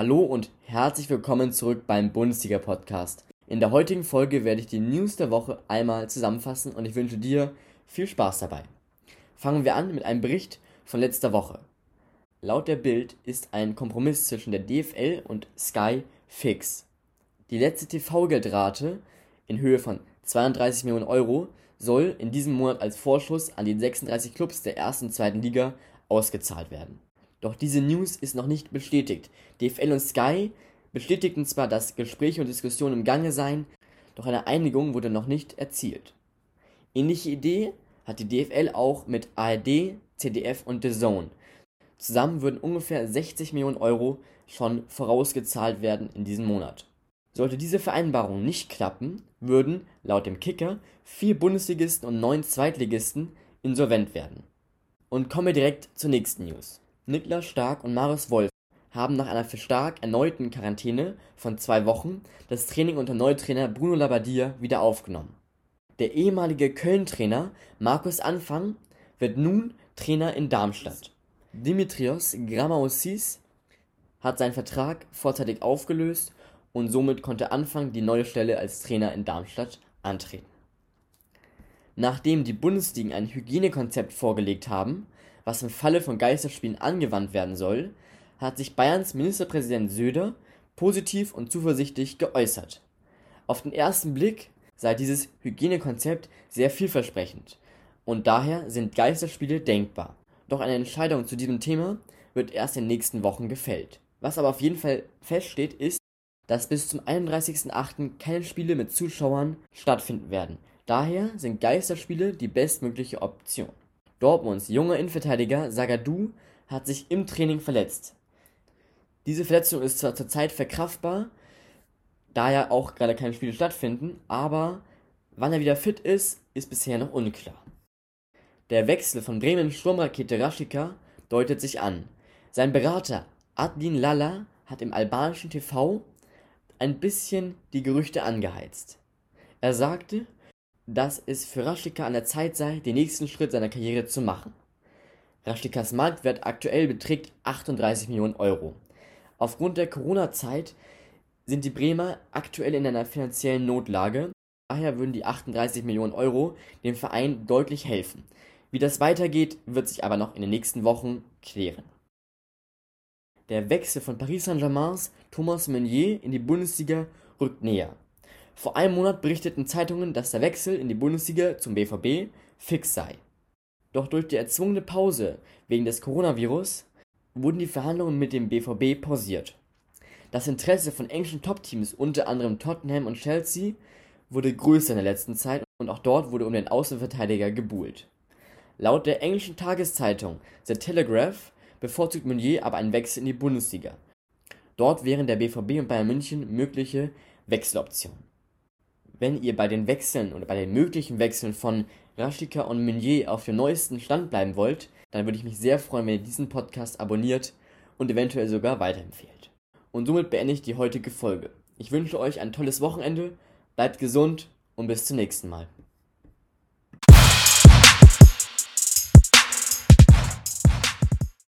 Hallo und herzlich willkommen zurück beim Bundesliga-Podcast. In der heutigen Folge werde ich die News der Woche einmal zusammenfassen und ich wünsche dir viel Spaß dabei. Fangen wir an mit einem Bericht von letzter Woche. Laut der Bild ist ein Kompromiss zwischen der DFL und Sky fix. Die letzte TV-Geldrate in Höhe von 32 Millionen Euro soll in diesem Monat als Vorschuss an die 36 Clubs der ersten und zweiten Liga ausgezahlt werden. Doch diese News ist noch nicht bestätigt. DFL und Sky bestätigten zwar, dass Gespräche und Diskussionen im Gange seien, doch eine Einigung wurde noch nicht erzielt. Ähnliche Idee hat die DFL auch mit ARD, ZDF und The Zone. Zusammen würden ungefähr 60 Millionen Euro schon vorausgezahlt werden in diesem Monat. Sollte diese Vereinbarung nicht klappen, würden, laut dem Kicker, vier Bundesligisten und neun Zweitligisten insolvent werden. Und kommen wir direkt zur nächsten News. Niklas Stark und Marius Wolf haben nach einer für Stark erneuten Quarantäne von zwei Wochen das Training unter Neutrainer Bruno Labbadia wieder aufgenommen. Der ehemalige Köln-Trainer Markus Anfang wird nun Trainer in Darmstadt. Dimitrios Gramaosis hat seinen Vertrag vorzeitig aufgelöst und somit konnte Anfang die neue Stelle als Trainer in Darmstadt antreten. Nachdem die Bundesligen ein Hygienekonzept vorgelegt haben, was im Falle von Geisterspielen angewandt werden soll, hat sich Bayerns Ministerpräsident Söder positiv und zuversichtlich geäußert. Auf den ersten Blick sei dieses Hygienekonzept sehr vielversprechend und daher sind Geisterspiele denkbar. Doch eine Entscheidung zu diesem Thema wird erst in den nächsten Wochen gefällt. Was aber auf jeden Fall feststeht, ist, dass bis zum 31.08. keine Spiele mit Zuschauern stattfinden werden. Daher sind Geisterspiele die bestmögliche Option. Dortmunds junger Innenverteidiger Zagadou hat sich im Training verletzt. Diese Verletzung ist zwar zurzeit verkraftbar, da ja auch gerade keine Spiele stattfinden, aber wann er wieder fit ist, ist bisher noch unklar. Der Wechsel von Bremen Sturmrakete Rashika deutet sich an. Sein Berater Adlin Lalla hat im albanischen TV ein bisschen die Gerüchte angeheizt. Er sagte, dass es für Raschika an der Zeit sei, den nächsten Schritt seiner Karriere zu machen. Raschikas Marktwert aktuell beträgt 38 Millionen Euro. Aufgrund der Corona-Zeit sind die Bremer aktuell in einer finanziellen Notlage. Daher würden die 38 Millionen Euro dem Verein deutlich helfen. Wie das weitergeht, wird sich aber noch in den nächsten Wochen klären. Der Wechsel von Paris Saint-Germains Thomas Meunier in die Bundesliga rückt näher. Vor einem Monat berichteten Zeitungen, dass der Wechsel in die Bundesliga zum BVB fix sei. Doch durch die erzwungene Pause wegen des Coronavirus wurden die Verhandlungen mit dem BVB pausiert. Das Interesse von englischen Top-Teams, unter anderem Tottenham und Chelsea, wurde größer in der letzten Zeit und auch dort wurde um den Außenverteidiger gebuhlt. Laut der englischen Tageszeitung The Telegraph bevorzugt Meunier aber einen Wechsel in die Bundesliga. Dort wären der BVB und Bayern München mögliche Wechseloptionen wenn ihr bei den Wechseln oder bei den möglichen Wechseln von Rashika und Meunier auf dem neuesten Stand bleiben wollt, dann würde ich mich sehr freuen, wenn ihr diesen Podcast abonniert und eventuell sogar weiterempfehlt. Und somit beende ich die heutige Folge. Ich wünsche euch ein tolles Wochenende, bleibt gesund und bis zum nächsten Mal.